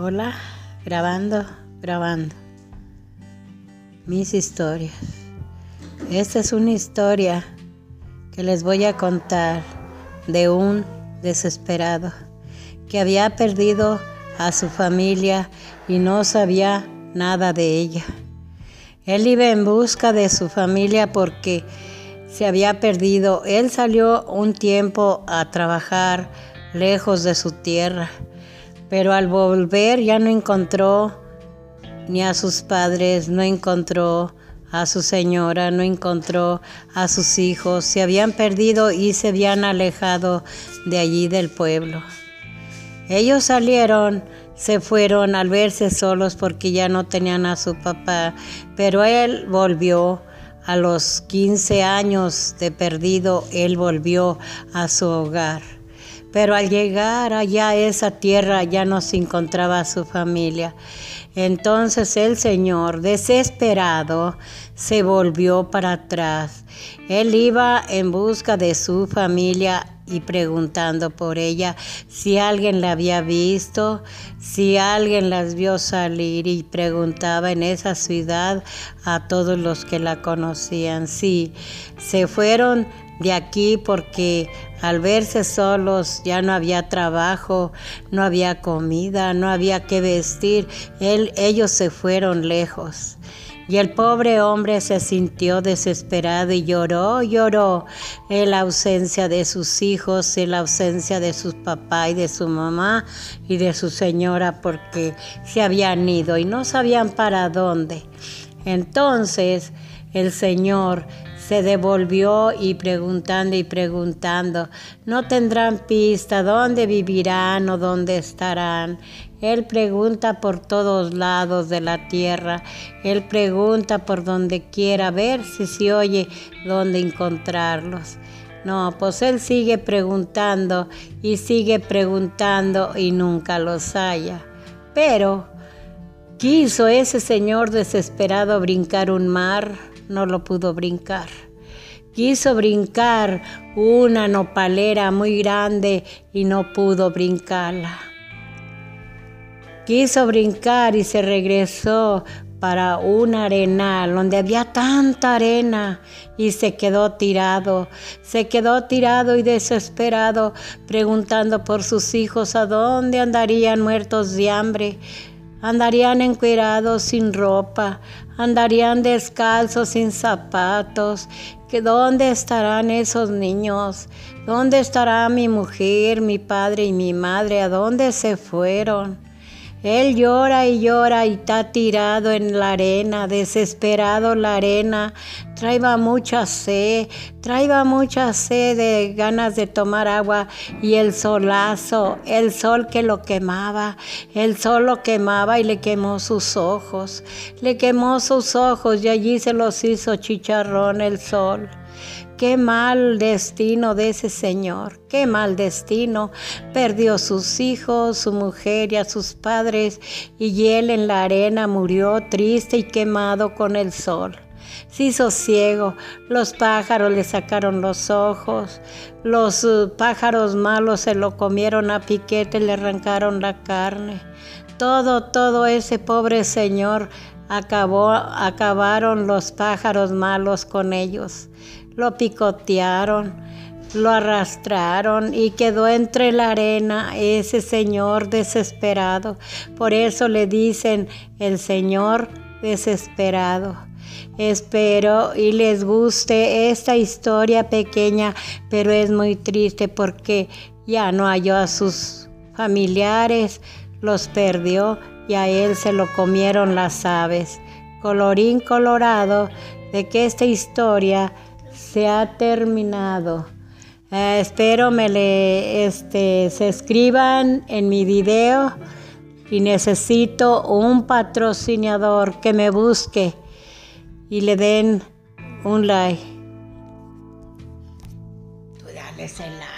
Hola, grabando, grabando. Mis historias. Esta es una historia que les voy a contar de un desesperado que había perdido a su familia y no sabía nada de ella. Él iba en busca de su familia porque se había perdido. Él salió un tiempo a trabajar lejos de su tierra pero al volver ya no encontró ni a sus padres, no encontró a su señora, no encontró a sus hijos, se habían perdido y se habían alejado de allí del pueblo. Ellos salieron, se fueron al verse solos porque ya no tenían a su papá, pero él volvió a los 15 años de perdido, él volvió a su hogar. Pero al llegar allá a esa tierra ya no se encontraba su familia. Entonces el Señor, desesperado, se volvió para atrás. Él iba en busca de su familia y preguntando por ella si alguien la había visto, si alguien las vio salir y preguntaba en esa ciudad a todos los que la conocían. Sí, se fueron de aquí porque al verse solos ya no había trabajo, no había comida, no había que vestir, Él, ellos se fueron lejos. Y el pobre hombre se sintió desesperado y lloró, lloró en la ausencia de sus hijos, en la ausencia de sus papá y de su mamá y de su señora porque se habían ido y no sabían para dónde. Entonces el Señor se devolvió y preguntando y preguntando, no tendrán pista dónde vivirán o dónde estarán. Él pregunta por todos lados de la tierra, Él pregunta por donde quiera ver si se oye dónde encontrarlos. No, pues Él sigue preguntando y sigue preguntando y nunca los halla. Pero quiso ese señor desesperado brincar un mar, no lo pudo brincar. Quiso brincar una nopalera muy grande y no pudo brincarla. Quiso brincar y se regresó para un arenal donde había tanta arena y se quedó tirado, se quedó tirado y desesperado preguntando por sus hijos a dónde andarían muertos de hambre. Andarían encuerados sin ropa, andarían descalzos sin zapatos. ¿Que ¿Dónde estarán esos niños? ¿Dónde estará mi mujer, mi padre y mi madre? ¿A dónde se fueron? Él llora y llora y está tirado en la arena, desesperado la arena. Traiba mucha sed, traiba mucha sed de ganas de tomar agua y el solazo, el sol que lo quemaba, el sol lo quemaba y le quemó sus ojos, le quemó sus ojos y allí se los hizo chicharrón el sol. Qué mal destino de ese señor, qué mal destino. Perdió sus hijos, su mujer y a sus padres, y él en la arena murió triste y quemado con el sol. Se hizo ciego, los pájaros le sacaron los ojos, los uh, pájaros malos se lo comieron a piquete, le arrancaron la carne. Todo, todo ese pobre señor acabó, acabaron los pájaros malos con ellos lo picotearon, lo arrastraron y quedó entre la arena ese señor desesperado. Por eso le dicen el señor desesperado. Espero y les guste esta historia pequeña, pero es muy triste porque ya no halló a sus familiares, los perdió y a él se lo comieron las aves. Colorín colorado de que esta historia se ha terminado. Eh, espero me le, este, se escriban en mi video y necesito un patrocinador que me busque y le den un like. Tú dale ese like.